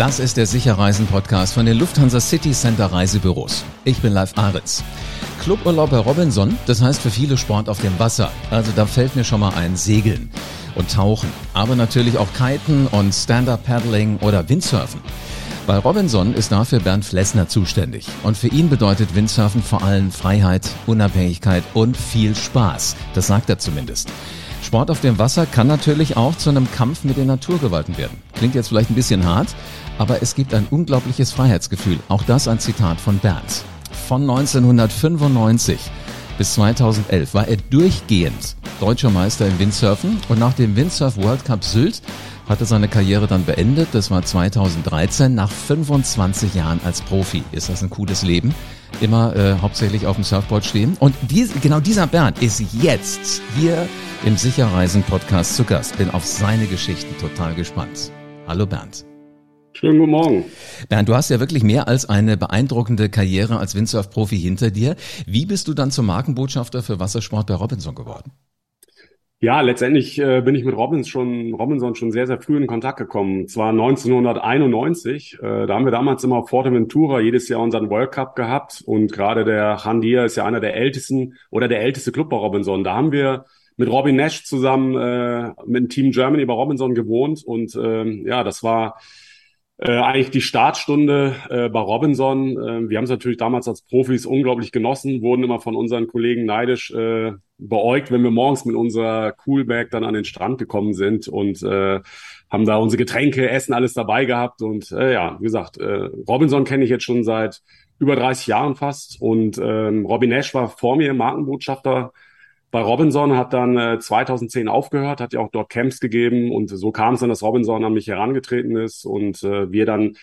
Das ist der Sicherreisen-Podcast von den Lufthansa City Center Reisebüros. Ich bin Live Aritz. Cluburlaub bei Robinson, das heißt für viele Sport auf dem Wasser. Also da fällt mir schon mal ein Segeln und Tauchen. Aber natürlich auch Kiten und Stand-Up-Paddling oder Windsurfen. Bei Robinson ist dafür Bernd Flessner zuständig. Und für ihn bedeutet Windsurfen vor allem Freiheit, Unabhängigkeit und viel Spaß. Das sagt er zumindest. Sport auf dem Wasser kann natürlich auch zu einem Kampf mit den Naturgewalten werden. Klingt jetzt vielleicht ein bisschen hart, aber es gibt ein unglaubliches Freiheitsgefühl. Auch das ein Zitat von Bernd. Von 1995 bis 2011 war er durchgehend deutscher Meister im Windsurfen und nach dem Windsurf World Cup Sylt hat er seine Karriere dann beendet. Das war 2013 nach 25 Jahren als Profi. Ist das ein cooles Leben? Immer äh, hauptsächlich auf dem Surfboard stehen. Und dies, genau dieser Bernd ist jetzt hier im Sicherreisen Podcast zu Gast. Bin auf seine Geschichten total gespannt. Hallo Bernd. Schönen guten Morgen. Bernd, du hast ja wirklich mehr als eine beeindruckende Karriere als Windsurf-Profi hinter dir. Wie bist du dann zum Markenbotschafter für Wassersport bei Robinson geworden? Ja, letztendlich äh, bin ich mit Robins schon, Robinson schon sehr, sehr früh in Kontakt gekommen. Zwar 1991, äh, da haben wir damals immer auf Forteventura jedes Jahr unseren World Cup gehabt und gerade der Handir ist ja einer der ältesten oder der älteste Club bei Robinson. Da haben wir mit Robin Nash zusammen äh, mit dem Team Germany bei Robinson gewohnt und äh, ja, das war äh, eigentlich die Startstunde äh, bei Robinson. Äh, wir haben es natürlich damals als Profis unglaublich genossen, wurden immer von unseren Kollegen neidisch äh, beäugt, wenn wir morgens mit unserer Coolbag dann an den Strand gekommen sind und äh, haben da unsere Getränke, Essen, alles dabei gehabt. Und äh, ja, wie gesagt, äh, Robinson kenne ich jetzt schon seit über 30 Jahren fast und ähm, Robin Nash war vor mir Markenbotschafter bei Robinson, hat dann äh, 2010 aufgehört, hat ja auch dort Camps gegeben und so kam es dann, dass Robinson an mich herangetreten ist und äh, wir dann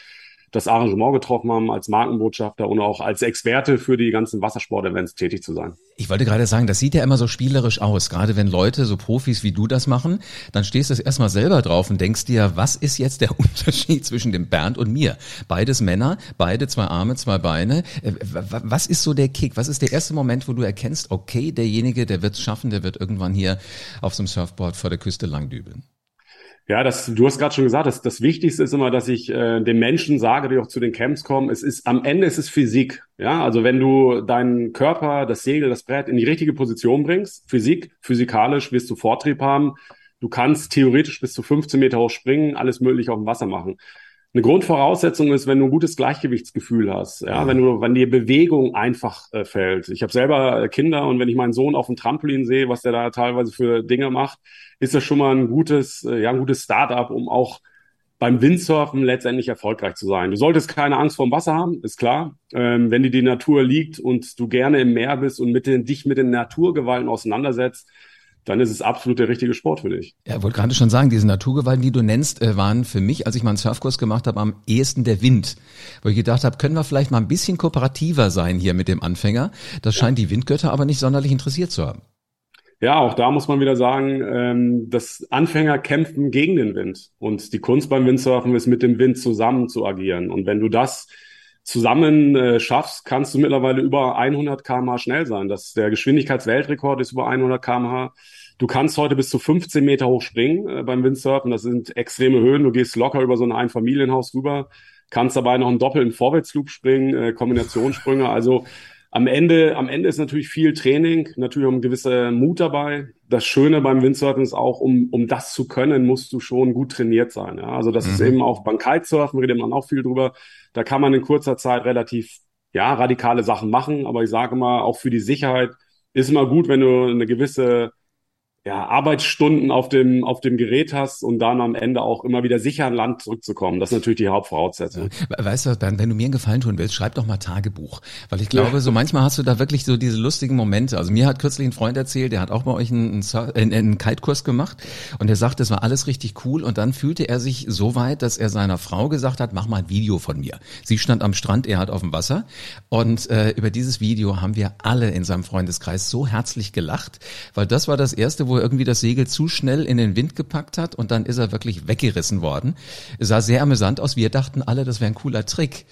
das Arrangement getroffen haben, als Markenbotschafter und auch als Experte für die ganzen Wassersport-Events tätig zu sein. Ich wollte gerade sagen, das sieht ja immer so spielerisch aus. Gerade wenn Leute, so Profis wie du das machen, dann stehst du das erstmal selber drauf und denkst dir, was ist jetzt der Unterschied zwischen dem Bernd und mir? Beides Männer, beide zwei Arme, zwei Beine. Äh, was ist so der Kick? Was ist der erste Moment, wo du erkennst, okay, derjenige, der wird es schaffen, der wird irgendwann hier auf so einem Surfboard vor der Küste langdübeln? Ja, das, du hast gerade schon gesagt, das, das Wichtigste ist immer, dass ich äh, den Menschen sage, die auch zu den Camps kommen, es ist am Ende ist es Physik. Ja, also wenn du deinen Körper, das Segel, das Brett in die richtige Position bringst, Physik, physikalisch wirst du Vortrieb haben. Du kannst theoretisch bis zu 15 Meter hoch springen, alles mögliche auf dem Wasser machen. Eine Grundvoraussetzung ist, wenn du ein gutes Gleichgewichtsgefühl hast, ja, wenn du, wenn dir Bewegung einfach äh, fällt. Ich habe selber äh, Kinder und wenn ich meinen Sohn auf dem Trampolin sehe, was der da teilweise für Dinge macht, ist das schon mal ein gutes, äh, ja, ein gutes Start-up, um auch beim Windsurfen letztendlich erfolgreich zu sein. Du solltest keine Angst vorm Wasser haben, ist klar. Ähm, wenn dir die Natur liegt und du gerne im Meer bist und mit den, dich mit den Naturgewalten auseinandersetzt, dann ist es absolut der richtige Sport für dich. Ja, wollte gerade schon sagen, diese Naturgewalten, die du nennst, äh, waren für mich, als ich mal einen Surfkurs gemacht habe, am ehesten der Wind. Wo ich gedacht habe, können wir vielleicht mal ein bisschen kooperativer sein hier mit dem Anfänger. Das scheint die Windgötter aber nicht sonderlich interessiert zu haben. Ja, auch da muss man wieder sagen, ähm, dass Anfänger kämpfen gegen den Wind. Und die Kunst beim Windsurfen ist, mit dem Wind zusammen zu agieren. Und wenn du das zusammen äh, schaffst, kannst du mittlerweile über 100 km/h schnell sein. Das, der Geschwindigkeitsweltrekord ist über 100 km/h. Du kannst heute bis zu 15 Meter hoch springen äh, beim Windsurfen. Das sind extreme Höhen. Du gehst locker über so ein Einfamilienhaus rüber, kannst dabei noch einen doppelten Vorwärtsloop springen, äh, Kombinationssprünge. Also am Ende, am Ende ist natürlich viel Training, natürlich auch ein gewisser Mut dabei. Das Schöne beim Windsurfen ist auch, um, um das zu können, musst du schon gut trainiert sein. Ja? Also das mhm. ist eben auch beim Kitesurfen, redet man auch viel drüber. Da kann man in kurzer Zeit relativ, ja, radikale Sachen machen. Aber ich sage mal, auch für die Sicherheit ist immer gut, wenn du eine gewisse ja, Arbeitsstunden auf dem, auf dem Gerät hast und dann am Ende auch immer wieder sicher an Land zurückzukommen. Das ist natürlich die Hauptvoraussetzung. Weißt du, Bernd, wenn du mir einen Gefallen tun willst, schreib doch mal Tagebuch. Weil ich glaube, ja. so manchmal hast du da wirklich so diese lustigen Momente. Also mir hat kürzlich ein Freund erzählt, der hat auch bei euch einen, einen, einen Kite-Kurs gemacht und er sagt, das war alles richtig cool und dann fühlte er sich so weit, dass er seiner Frau gesagt hat, mach mal ein Video von mir. Sie stand am Strand, er hat auf dem Wasser und äh, über dieses Video haben wir alle in seinem Freundeskreis so herzlich gelacht, weil das war das erste, wo er irgendwie das Segel zu schnell in den Wind gepackt hat und dann ist er wirklich weggerissen worden. Es sah sehr amüsant aus. Wir dachten alle, das wäre ein cooler Trick.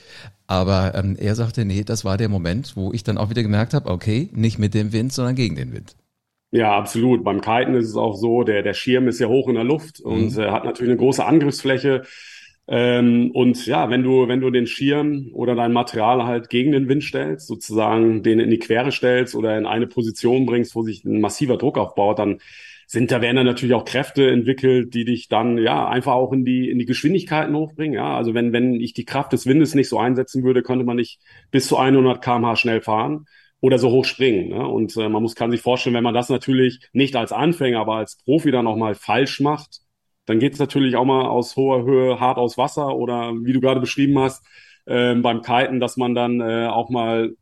Aber ähm, er sagte, nee, das war der Moment, wo ich dann auch wieder gemerkt habe, okay, nicht mit dem Wind, sondern gegen den Wind. Ja, absolut. Beim Kiten ist es auch so, der, der Schirm ist ja hoch in der Luft und mhm. äh, hat natürlich eine große Angriffsfläche. Ähm, und ja, wenn du, wenn du den Schirm oder dein Material halt gegen den Wind stellst, sozusagen den in die Quere stellst oder in eine Position bringst, wo sich ein massiver Druck aufbaut, dann sind da werden dann natürlich auch Kräfte entwickelt, die dich dann ja einfach auch in die in die Geschwindigkeiten hochbringen. Ja, also wenn wenn ich die Kraft des Windes nicht so einsetzen würde, könnte man nicht bis zu 100 km/h schnell fahren oder so hoch springen. Ne? Und äh, man muss kann sich vorstellen, wenn man das natürlich nicht als Anfänger, aber als Profi dann auch mal falsch macht, dann geht es natürlich auch mal aus hoher Höhe hart aus Wasser oder wie du gerade beschrieben hast äh, beim Kiten, dass man dann äh, auch mal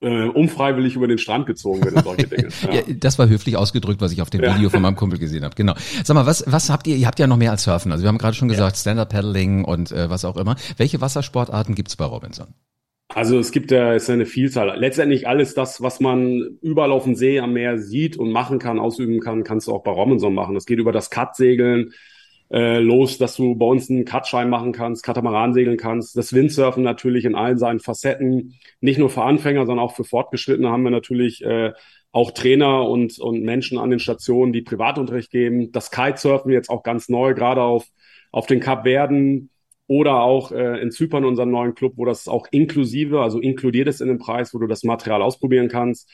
äh, unfreiwillig über den Strand gezogen wird und solche Dinge. Ja. ja. das war höflich ausgedrückt, was ich auf dem Video ja. von meinem Kumpel gesehen habe. Genau. Sag mal, was, was habt ihr? Ihr habt ja noch mehr als Surfen. Also wir haben gerade schon gesagt, ja. Stand-Up-Paddling und äh, was auch immer. Welche Wassersportarten gibt's bei Robinson? Also es gibt ja ist eine Vielzahl. Letztendlich alles das, was man überall auf dem See am Meer sieht und machen kann, ausüben kann, kannst du auch bei Robinson machen. Das geht über das Cut-Segeln, äh, los, dass du bei uns einen Cutschein machen kannst, Katamaran segeln kannst. Das Windsurfen natürlich in allen seinen Facetten, nicht nur für Anfänger, sondern auch für Fortgeschrittene haben wir natürlich äh, auch Trainer und, und Menschen an den Stationen, die Privatunterricht geben. Das Kitesurfen jetzt auch ganz neu, gerade auf, auf den Kap Verden oder auch äh, in Zypern, unseren neuen Club, wo das auch inklusive, also inkludiert ist in den Preis, wo du das Material ausprobieren kannst.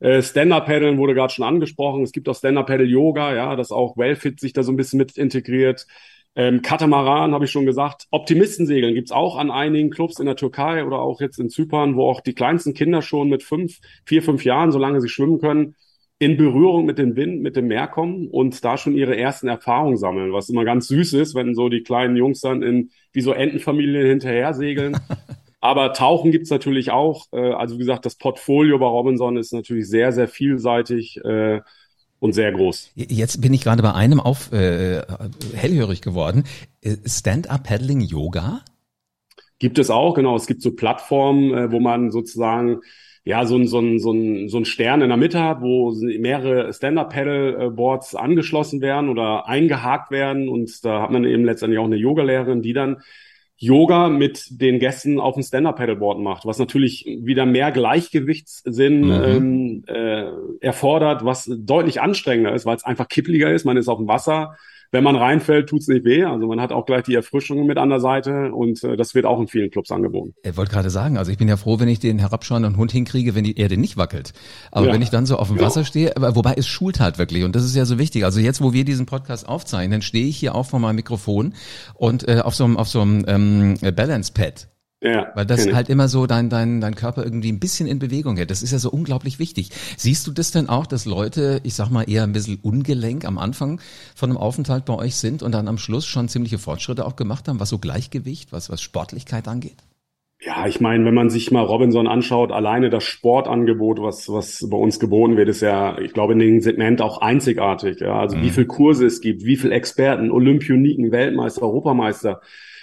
Äh, Stand-Up-Paddeln wurde gerade schon angesprochen. Es gibt auch Stand-Up-Paddle-Yoga, ja, das auch Wellfit sich da so ein bisschen mit integriert. Ähm, Katamaran habe ich schon gesagt. Optimistensegeln gibt's auch an einigen Clubs in der Türkei oder auch jetzt in Zypern, wo auch die kleinsten Kinder schon mit fünf, vier, fünf Jahren, solange sie schwimmen können, in Berührung mit dem Wind, mit dem Meer kommen und da schon ihre ersten Erfahrungen sammeln, was immer ganz süß ist, wenn so die kleinen Jungs dann in wie so Entenfamilien hinterher segeln. Aber Tauchen gibt's natürlich auch. Äh, also wie gesagt, das Portfolio bei Robinson ist natürlich sehr, sehr vielseitig äh, und sehr groß. Jetzt bin ich gerade bei einem auf äh, hellhörig geworden. Äh, Stand-up-Paddling Yoga? Gibt es auch, genau. Es gibt so Plattformen, äh, wo man sozusagen ja, so ein, so, ein, so, ein, so ein Stern in der Mitte hat, wo mehrere Stand-Up-Paddle-Boards angeschlossen werden oder eingehakt werden. Und da hat man eben letztendlich auch eine Yogalehrerin, die dann Yoga mit den Gästen auf dem Stand-Up-Paddleboard macht, was natürlich wieder mehr Gleichgewichtssinn mhm. ähm, äh, erfordert, was deutlich anstrengender ist, weil es einfach kippliger ist. Man ist auf dem Wasser, wenn man reinfällt, tut's nicht weh. Also man hat auch gleich die Erfrischung mit an der Seite und äh, das wird auch in vielen Clubs angeboten. Er wollte gerade sagen, also ich bin ja froh, wenn ich den herabschauenden Hund hinkriege, wenn die Erde nicht wackelt. Aber ja. wenn ich dann so auf dem genau. Wasser stehe, wobei es schult halt wirklich und das ist ja so wichtig. Also jetzt, wo wir diesen Podcast aufzeichnen, stehe ich hier auch vor meinem Mikrofon und äh, auf so einem auf so einem ähm, Balance Pad ja, Weil das halt immer so dein, dein, dein Körper irgendwie ein bisschen in Bewegung hält. Das ist ja so unglaublich wichtig. Siehst du das denn auch, dass Leute, ich sag mal, eher ein bisschen ungelenk am Anfang von einem Aufenthalt bei euch sind und dann am Schluss schon ziemliche Fortschritte auch gemacht haben, was so Gleichgewicht, was, was Sportlichkeit angeht? Ja, ich meine, wenn man sich mal Robinson anschaut, alleine das Sportangebot, was, was bei uns geboten wird, ist ja, ich glaube, in dem Segment auch einzigartig. Ja? Also mhm. wie viel Kurse es gibt, wie viel Experten, Olympioniken, Weltmeister, Europameister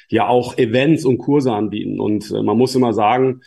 ja auch Events und Kurse anbieten. Und äh, man muss immer sagen,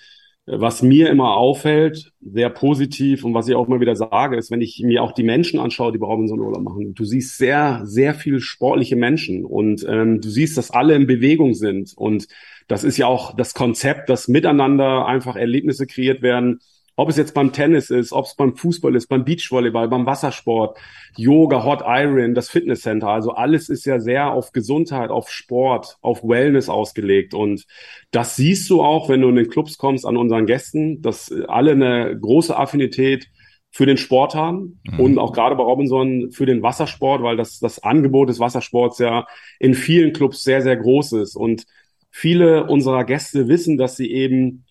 äh, was mir immer auffällt, sehr positiv und was ich auch immer wieder sage, ist, wenn ich mir auch die Menschen anschaue, die bei Robinson Urlaub machen, du siehst sehr, sehr viel sportliche Menschen und ähm, du siehst, dass alle in Bewegung sind. Und das ist ja auch das Konzept, dass miteinander einfach Erlebnisse kreiert werden, ob es jetzt beim Tennis ist, ob es beim Fußball ist, beim Beachvolleyball, beim Wassersport, Yoga, Hot Iron, das Fitnesscenter. Also alles ist ja sehr auf Gesundheit, auf Sport, auf Wellness ausgelegt. Und das siehst du auch, wenn du in den Clubs kommst, an unseren Gästen, dass alle eine große Affinität für den Sport haben mhm. und auch gerade bei Robinson für den Wassersport, weil das, das Angebot des Wassersports ja in vielen Clubs sehr, sehr groß ist. Und viele unserer Gäste wissen, dass sie eben,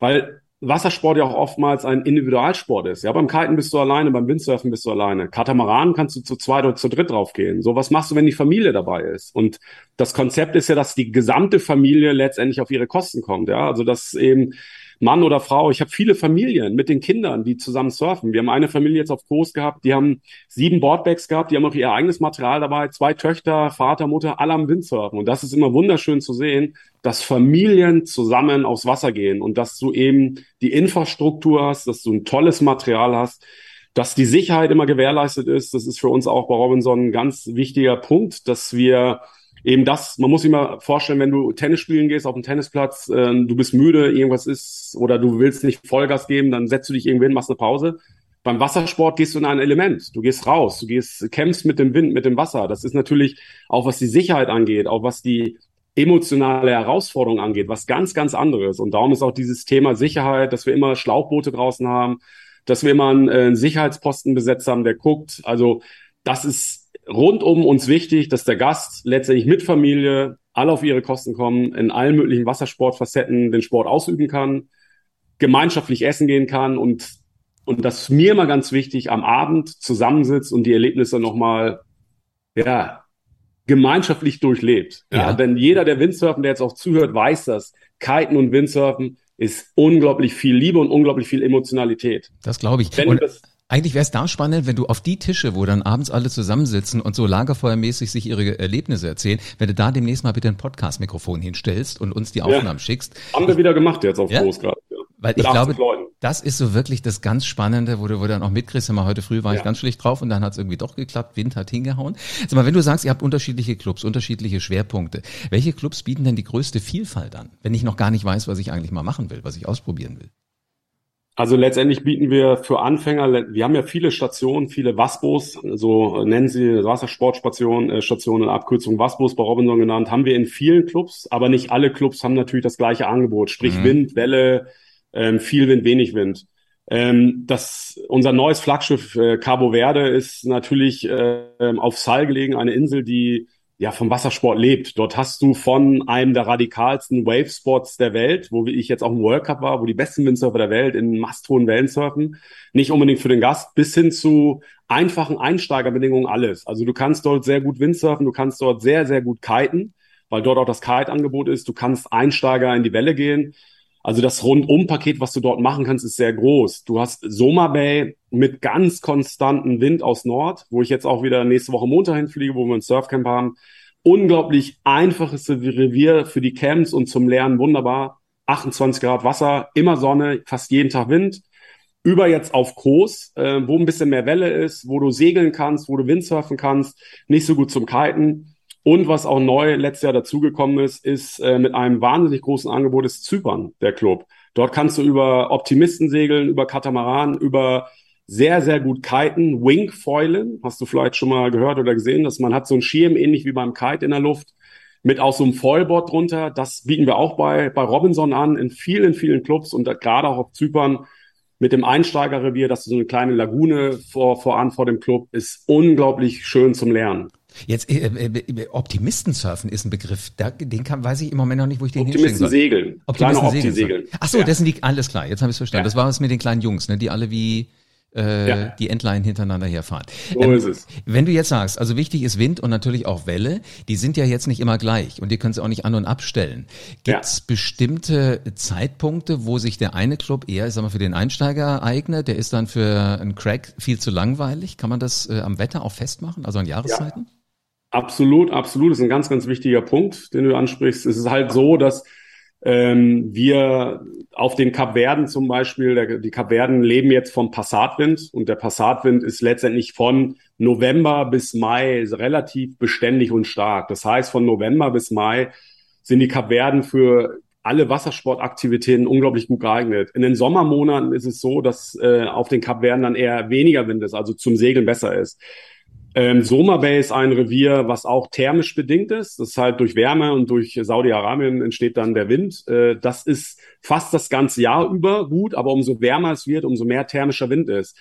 weil Wassersport ja auch oftmals ein Individualsport ist. Ja, beim Kiten bist du alleine, beim Windsurfen bist du alleine. Katamaran kannst du zu zweit oder zu dritt draufgehen. So, was machst du, wenn die Familie dabei ist? Und das Konzept ist ja, dass die gesamte Familie letztendlich auf ihre Kosten kommt. Ja, also dass eben Mann oder Frau. Ich habe viele Familien mit den Kindern, die zusammen surfen. Wir haben eine Familie jetzt auf Kurs gehabt, die haben sieben Boardbacks gehabt, die haben auch ihr eigenes Material dabei, zwei Töchter, Vater, Mutter, alle am Windsurfen. Und das ist immer wunderschön zu sehen, dass Familien zusammen aufs Wasser gehen und dass du eben die Infrastruktur hast, dass du ein tolles Material hast, dass die Sicherheit immer gewährleistet ist. Das ist für uns auch bei Robinson ein ganz wichtiger Punkt, dass wir eben das, man muss sich mal vorstellen, wenn du Tennis spielen gehst auf dem Tennisplatz, äh, du bist müde, irgendwas ist oder du willst nicht Vollgas geben, dann setzt du dich irgendwo hin, machst eine Pause. Beim Wassersport gehst du in ein Element. Du gehst raus, du gehst, kämpfst mit dem Wind, mit dem Wasser. Das ist natürlich auch was die Sicherheit angeht, auch was die emotionale Herausforderungen angeht, was ganz, ganz anderes. Und darum ist auch dieses Thema Sicherheit, dass wir immer Schlauchboote draußen haben, dass wir immer einen, äh, einen Sicherheitsposten besetzt haben, der guckt. Also das ist rund um uns wichtig, dass der Gast letztendlich mit Familie alle auf ihre Kosten kommen, in allen möglichen Wassersportfacetten den Sport ausüben kann, gemeinschaftlich essen gehen kann und und das ist mir mal ganz wichtig, am Abend zusammensitzt und die Erlebnisse nochmal, ja, gemeinschaftlich durchlebt. Ja. ja. Denn jeder, der Windsurfen, der jetzt auch zuhört, weiß das. Kiten und Windsurfen ist unglaublich viel Liebe und unglaublich viel Emotionalität. Das glaube ich. Wenn das, eigentlich wäre es da spannend, wenn du auf die Tische, wo dann abends alle zusammensitzen und so lagerfeuermäßig sich ihre Erlebnisse erzählen, wenn du da demnächst mal bitte ein Podcast-Mikrofon hinstellst und uns die Aufnahmen ja. schickst. Haben wir wieder gemacht jetzt auf ja? Groß gerade. Ja. Weil ich glaube, Leuten. das ist so wirklich das ganz Spannende, wo du, wo du dann auch mitkriegst, mal heute früh war ja. ich ganz schlecht drauf und dann hat es irgendwie doch geklappt, Wind hat hingehauen. Sag mal, wenn du sagst, ihr habt unterschiedliche Clubs, unterschiedliche Schwerpunkte, welche Clubs bieten denn die größte Vielfalt an, wenn ich noch gar nicht weiß, was ich eigentlich mal machen will, was ich ausprobieren will? Also letztendlich bieten wir für Anfänger, wir haben ja viele Stationen, viele Wasbos, so nennen sie Wassersportstationen, äh, Stationen in Abkürzung Wasbos bei Robinson genannt, haben wir in vielen Clubs, aber nicht alle Clubs haben natürlich das gleiche Angebot, sprich mhm. Wind, Welle, ähm, viel Wind, wenig Wind. Ähm, das, unser neues Flaggschiff äh, Cabo Verde ist natürlich äh, auf Sal gelegen, eine Insel, die ja vom Wassersport lebt. Dort hast du von einem der radikalsten Wave-Spots der Welt, wo ich jetzt auch im World Cup war, wo die besten Windsurfer der Welt in masthohen Wellen surfen, nicht unbedingt für den Gast, bis hin zu einfachen Einsteigerbedingungen alles. Also du kannst dort sehr gut Windsurfen, du kannst dort sehr, sehr gut kiten, weil dort auch das Kite-Angebot ist. Du kannst Einsteiger in die Welle gehen. Also das Rundum-Paket, was du dort machen kannst, ist sehr groß. Du hast Soma Bay mit ganz konstanten Wind aus Nord, wo ich jetzt auch wieder nächste Woche Montag hinfliege, wo wir ein Surfcamp haben. Unglaublich einfaches Revier für die Camps und zum Lernen wunderbar. 28 Grad Wasser, immer Sonne, fast jeden Tag Wind. Über jetzt auf Kos, äh, wo ein bisschen mehr Welle ist, wo du segeln kannst, wo du Windsurfen kannst, nicht so gut zum Kiten. Und was auch neu letztes Jahr dazugekommen ist, ist äh, mit einem wahnsinnig großen Angebot ist Zypern, der Club. Dort kannst du über Optimisten segeln, über Katamaran, über sehr, sehr gut kiten, Wingfoilen, hast du vielleicht schon mal gehört oder gesehen, dass man hat so einen Schirm ähnlich wie beim Kite in der Luft mit auch so einem Foilboard drunter. Das bieten wir auch bei, bei Robinson an in vielen, vielen Clubs und gerade auch auf Zypern mit dem Einsteigerrevier, das ist so eine kleine Lagune vor, voran vor dem Club, ist unglaublich schön zum Lernen. Jetzt äh, äh, äh Optimistensurfen ist ein Begriff, da, den kann, weiß ich im Moment noch nicht, wo ich den Optimisten segeln. Optimisten segeln. Ach so, ja. das sind die alles klar. Jetzt habe ich verstanden. Ja. Das war es mit den kleinen Jungs, ne, die alle wie äh, ja. die Entlein hintereinander herfahren. So ähm, ist es. Wenn du jetzt sagst, also wichtig ist Wind und natürlich auch Welle, die sind ja jetzt nicht immer gleich und die können sie auch nicht an und abstellen. Gibt es ja. bestimmte Zeitpunkte, wo sich der eine Club eher, ich sag mal, für den Einsteiger eignet, der ist dann für einen Crack viel zu langweilig? Kann man das äh, am Wetter auch festmachen, also an Jahreszeiten? Ja. Absolut, absolut. Das ist ein ganz, ganz wichtiger Punkt, den du ansprichst. Es ist halt so, dass ähm, wir auf den Kapverden zum Beispiel, der, die Kapverden leben jetzt vom Passatwind und der Passatwind ist letztendlich von November bis Mai relativ beständig und stark. Das heißt, von November bis Mai sind die Kapverden für alle Wassersportaktivitäten unglaublich gut geeignet. In den Sommermonaten ist es so, dass äh, auf den Kapverden dann eher weniger Wind ist, also zum Segeln besser ist. Ähm, Soma Bay ist ein Revier, was auch thermisch bedingt ist. Das ist halt durch Wärme und durch Saudi-Arabien entsteht dann der Wind. Äh, das ist fast das ganze Jahr über gut, aber umso wärmer es wird, umso mehr thermischer Wind ist.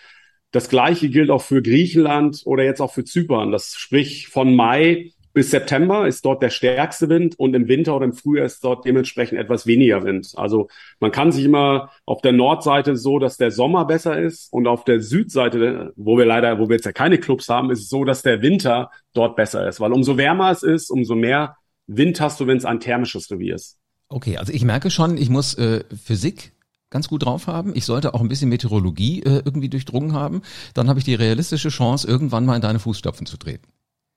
Das gleiche gilt auch für Griechenland oder jetzt auch für Zypern. Das sprich von Mai bis September ist dort der stärkste Wind und im Winter oder im Frühjahr ist dort dementsprechend etwas weniger Wind. Also man kann sich immer auf der Nordseite so, dass der Sommer besser ist und auf der Südseite, wo wir leider, wo wir jetzt ja keine Clubs haben, ist es so, dass der Winter dort besser ist, weil umso wärmer es ist, umso mehr Wind hast du, wenn es ein thermisches Revier ist. Okay, also ich merke schon, ich muss äh, Physik ganz gut drauf haben. Ich sollte auch ein bisschen Meteorologie äh, irgendwie durchdrungen haben. Dann habe ich die realistische Chance, irgendwann mal in deine Fußstapfen zu treten.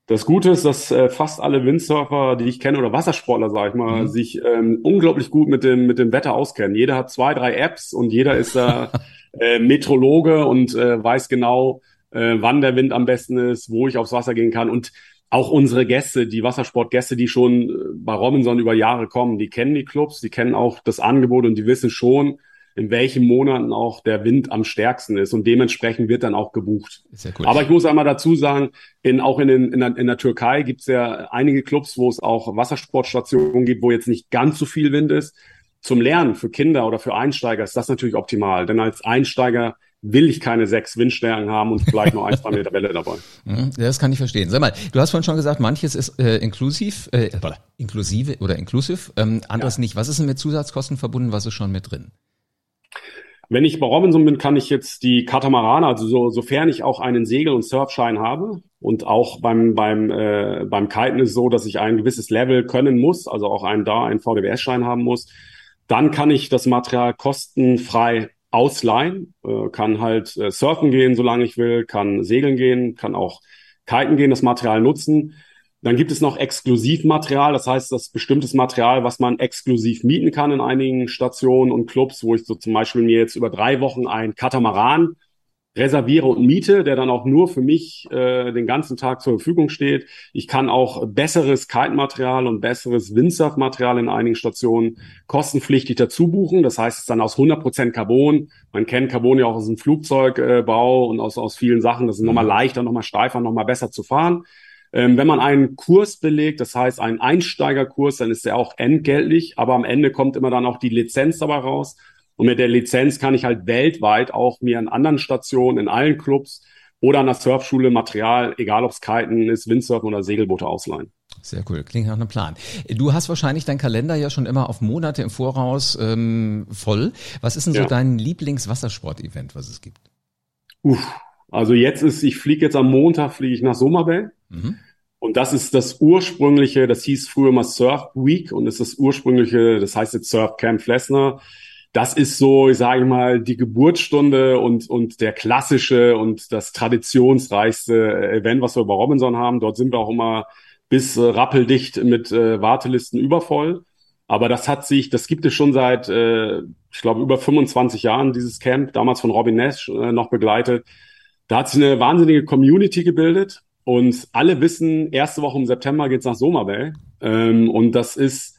Das Gute ist, dass äh, fast alle Windsurfer, die ich kenne, oder Wassersportler, sag ich mal, mhm. sich ähm, unglaublich gut mit dem, mit dem Wetter auskennen. Jeder hat zwei, drei Apps und jeder ist da äh, Metrologe und äh, weiß genau, äh, wann der Wind am besten ist, wo ich aufs Wasser gehen kann. Und auch unsere Gäste, die Wassersportgäste, die schon äh, bei Robinson über Jahre kommen, die kennen die Clubs, die kennen auch das Angebot und die wissen schon, in welchen Monaten auch der Wind am stärksten ist und dementsprechend wird dann auch gebucht. Cool. Aber ich muss einmal dazu sagen, in, auch in, den, in, der, in der Türkei gibt es ja einige Clubs, wo es auch Wassersportstationen gibt, wo jetzt nicht ganz so viel Wind ist. Zum Lernen für Kinder oder für Einsteiger ist das natürlich optimal, denn als Einsteiger will ich keine sechs Windstärken haben und vielleicht nur ein, zwei Meter Welle dabei. Mhm, das kann ich verstehen. Sag mal, du hast vorhin schon gesagt, manches ist äh, inklusiv, äh, inklusive oder inklusiv, ähm, anderes ja. nicht. Was ist denn mit Zusatzkosten verbunden? Was ist schon mit drin? Wenn ich bei Robinson bin, kann ich jetzt die Katamarane, also so, sofern ich auch einen Segel- und Surfschein habe und auch beim beim äh, beim Kiten ist so, dass ich ein gewisses Level können muss, also auch einen da einen VDWS-Schein haben muss, dann kann ich das Material kostenfrei ausleihen, äh, kann halt äh, surfen gehen, solange ich will, kann segeln gehen, kann auch kiten gehen, das Material nutzen. Dann gibt es noch Exklusivmaterial, das heißt, das bestimmtes Material, was man exklusiv mieten kann in einigen Stationen und Clubs, wo ich so zum Beispiel mir jetzt über drei Wochen ein Katamaran reserviere und miete, der dann auch nur für mich äh, den ganzen Tag zur Verfügung steht. Ich kann auch besseres Kite-Material und besseres Windsurf-Material in einigen Stationen kostenpflichtig dazu buchen. Das heißt, es ist dann aus 100% Carbon. Man kennt Carbon ja auch aus dem Flugzeugbau und aus, aus vielen Sachen. Das ist nochmal leichter, nochmal steifer, nochmal besser zu fahren. Ähm, wenn man einen Kurs belegt, das heißt einen Einsteigerkurs, dann ist der auch entgeltlich, aber am Ende kommt immer dann auch die Lizenz dabei raus. Und mit der Lizenz kann ich halt weltweit auch mir an anderen Stationen, in allen Clubs oder an der Surfschule Material, egal ob es Kiten ist, Windsurfen oder Segelboote ausleihen. Sehr cool, klingt nach einem Plan. Du hast wahrscheinlich deinen Kalender ja schon immer auf Monate im Voraus ähm, voll. Was ist denn so ja. dein Lieblingswassersport-Event, was es gibt? Uff, also jetzt ist, ich fliege jetzt am Montag, fliege ich nach Sommerbay. Mhm. Und das ist das ursprüngliche, das hieß früher mal Surf Week und ist das ursprüngliche, das heißt jetzt Surf Camp Flessner das ist so, ich sage mal, die Geburtsstunde und, und der klassische und das traditionsreichste Event, was wir bei Robinson haben. Dort sind wir auch immer bis äh, rappeldicht mit äh, Wartelisten übervoll. Aber das hat sich, das gibt es schon seit, äh, ich glaube, über 25 Jahren, dieses Camp, damals von Robin Nash äh, noch begleitet. Da hat sich eine wahnsinnige Community gebildet und alle wissen, erste Woche im September geht's nach Sommerbell. Ähm, und das ist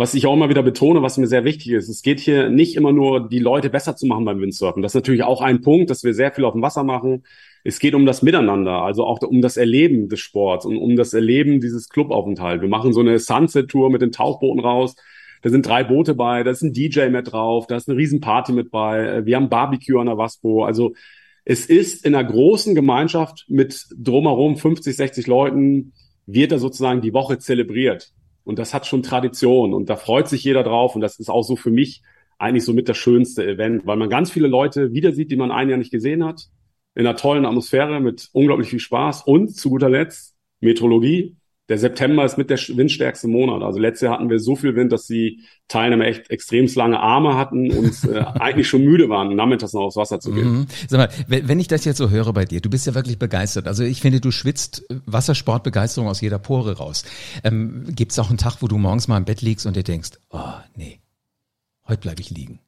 was ich auch immer wieder betone, was mir sehr wichtig ist. Es geht hier nicht immer nur, die Leute besser zu machen beim Windsurfen. Das ist natürlich auch ein Punkt, dass wir sehr viel auf dem Wasser machen. Es geht um das Miteinander, also auch um das Erleben des Sports und um das Erleben dieses Clubaufenthalt. Wir machen so eine Sunset-Tour mit den Tauchbooten raus. Da sind drei Boote bei, da ist ein DJ mit drauf, da ist eine Riesenparty mit bei. Wir haben Barbecue an der Waspo. Also es ist in einer großen Gemeinschaft mit drumherum 50, 60 Leuten, wird da sozusagen die Woche zelebriert. Und das hat schon Tradition und da freut sich jeder drauf. Und das ist auch so für mich eigentlich so mit das schönste Event, weil man ganz viele Leute wieder sieht, die man ein Jahr nicht gesehen hat. In einer tollen Atmosphäre mit unglaublich viel Spaß und zu guter Letzt Metrologie der September ist mit der windstärkste Monat. Also letztes Jahr hatten wir so viel Wind, dass die Teilnehmer echt extrem lange Arme hatten und äh, eigentlich schon müde waren, nachmittags noch aufs Wasser zu gehen. Mhm. Sag mal, wenn ich das jetzt so höre bei dir, du bist ja wirklich begeistert. Also ich finde, du schwitzt Wassersportbegeisterung aus jeder Pore raus. Ähm, Gibt es auch einen Tag, wo du morgens mal im Bett liegst und dir denkst, oh nee, heute bleibe ich liegen?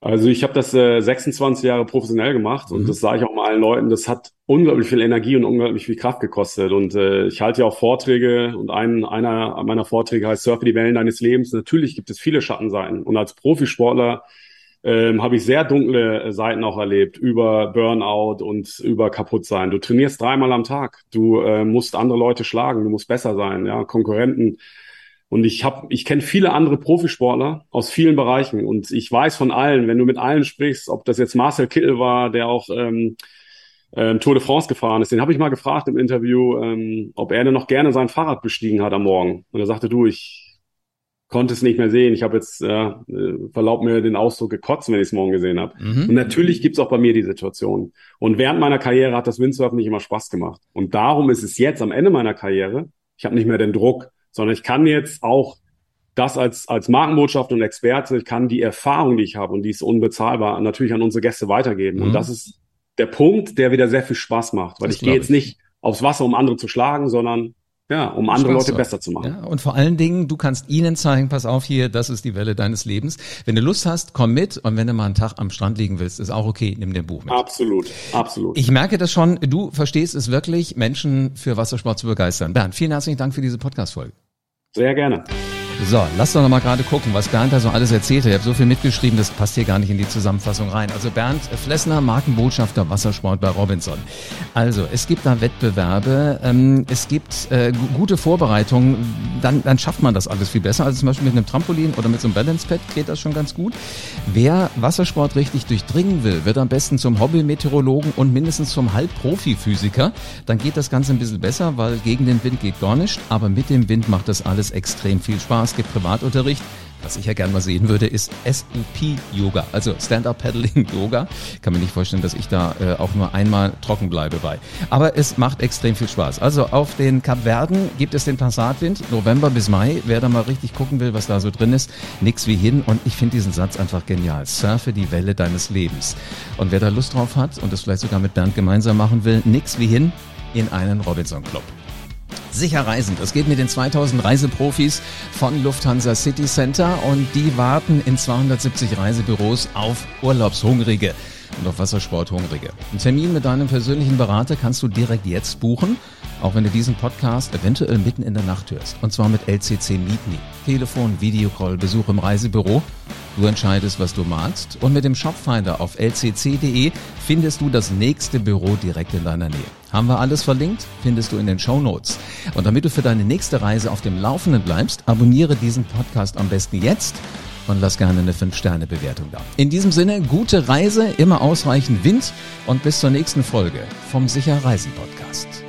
Also ich habe das äh, 26 Jahre professionell gemacht und mhm. das sage ich auch mal allen Leuten, das hat unglaublich viel Energie und unglaublich viel Kraft gekostet. Und äh, ich halte ja auch Vorträge und ein, einer meiner Vorträge heißt Surfe die Wellen deines Lebens. Natürlich gibt es viele Schattenseiten. Und als Profisportler ähm, habe ich sehr dunkle äh, Seiten auch erlebt über Burnout und über Kaputtsein. Du trainierst dreimal am Tag. Du äh, musst andere Leute schlagen, du musst besser sein, ja, Konkurrenten und ich habe, ich kenne viele andere Profisportler aus vielen Bereichen und ich weiß von allen, wenn du mit allen sprichst, ob das jetzt Marcel Kittel war, der auch ähm, ähm, Tour de France gefahren ist, den habe ich mal gefragt im Interview, ähm, ob er denn noch gerne sein Fahrrad bestiegen hat am Morgen. Und er sagte, du, ich konnte es nicht mehr sehen. Ich habe jetzt, äh, verlaubt mir den Ausdruck gekotzt, wenn ich es morgen gesehen habe. Mhm. Und natürlich gibt's auch bei mir die Situation. Und während meiner Karriere hat das Windsurfen nicht immer Spaß gemacht. Und darum ist es jetzt am Ende meiner Karriere, ich habe nicht mehr den Druck, sondern ich kann jetzt auch das als, als Markenbotschaft und Experte, ich kann die Erfahrung, die ich habe und die ist unbezahlbar, natürlich an unsere Gäste weitergeben. Mhm. Und das ist der Punkt, der wieder sehr viel Spaß macht, weil das ich gehe jetzt nicht aufs Wasser, um andere zu schlagen, sondern ja, um andere Spaß Leute besser zu machen. Ja, und vor allen Dingen, du kannst ihnen zeigen, pass auf hier, das ist die Welle deines Lebens. Wenn du Lust hast, komm mit und wenn du mal einen Tag am Strand liegen willst, ist auch okay, nimm dir ein Buch mit. Absolut, absolut. Ich merke das schon, du verstehst es wirklich, Menschen für Wassersport zu begeistern. Bernd, vielen herzlichen Dank für diese Podcast-Folge. Sehr gerne. So, lass doch noch mal gerade gucken, was Bernd da so alles erzählt hat. Ich habe so viel mitgeschrieben, das passt hier gar nicht in die Zusammenfassung rein. Also Bernd Flessner, Markenbotschafter Wassersport bei Robinson. Also, es gibt da Wettbewerbe, ähm, es gibt äh, gute Vorbereitungen, dann, dann schafft man das alles viel besser. Also zum Beispiel mit einem Trampolin oder mit so einem Balance-Pad geht das schon ganz gut. Wer Wassersport richtig durchdringen will, wird am besten zum Hobby-Meteorologen und mindestens zum Halbprofi-Physiker. Dann geht das Ganze ein bisschen besser, weil gegen den Wind geht gar nicht, aber mit dem Wind macht das alles extrem viel Spaß gibt Privatunterricht. Was ich ja gerne mal sehen würde, ist SUP-Yoga, also Stand-Up-Paddling-Yoga. Kann mir nicht vorstellen, dass ich da äh, auch nur einmal trocken bleibe bei. Aber es macht extrem viel Spaß. Also auf den Kapverden gibt es den Passatwind, November bis Mai. Wer da mal richtig gucken will, was da so drin ist, nix wie hin. Und ich finde diesen Satz einfach genial. Surfe die Welle deines Lebens. Und wer da Lust drauf hat und das vielleicht sogar mit Bernd gemeinsam machen will, nix wie hin in einen Robinson Club sicher reisen. Das geht mit den 2000 Reiseprofis von Lufthansa City Center und die warten in 270 Reisebüros auf Urlaubshungrige und auf Wassersporthungrige. Einen Termin mit deinem persönlichen Berater kannst du direkt jetzt buchen, auch wenn du diesen Podcast eventuell mitten in der Nacht hörst. Und zwar mit LCC Meet Me. Telefon, Videocall, Besuch im Reisebüro. Du entscheidest, was du magst. Und mit dem Shopfinder auf lcc.de findest du das nächste Büro direkt in deiner Nähe. Haben wir alles verlinkt? Findest du in den Show Notes. Und damit du für deine nächste Reise auf dem Laufenden bleibst, abonniere diesen Podcast am besten jetzt und lass gerne eine 5-Sterne-Bewertung da. In diesem Sinne, gute Reise, immer ausreichend Wind und bis zur nächsten Folge vom Sicher Reisen Podcast.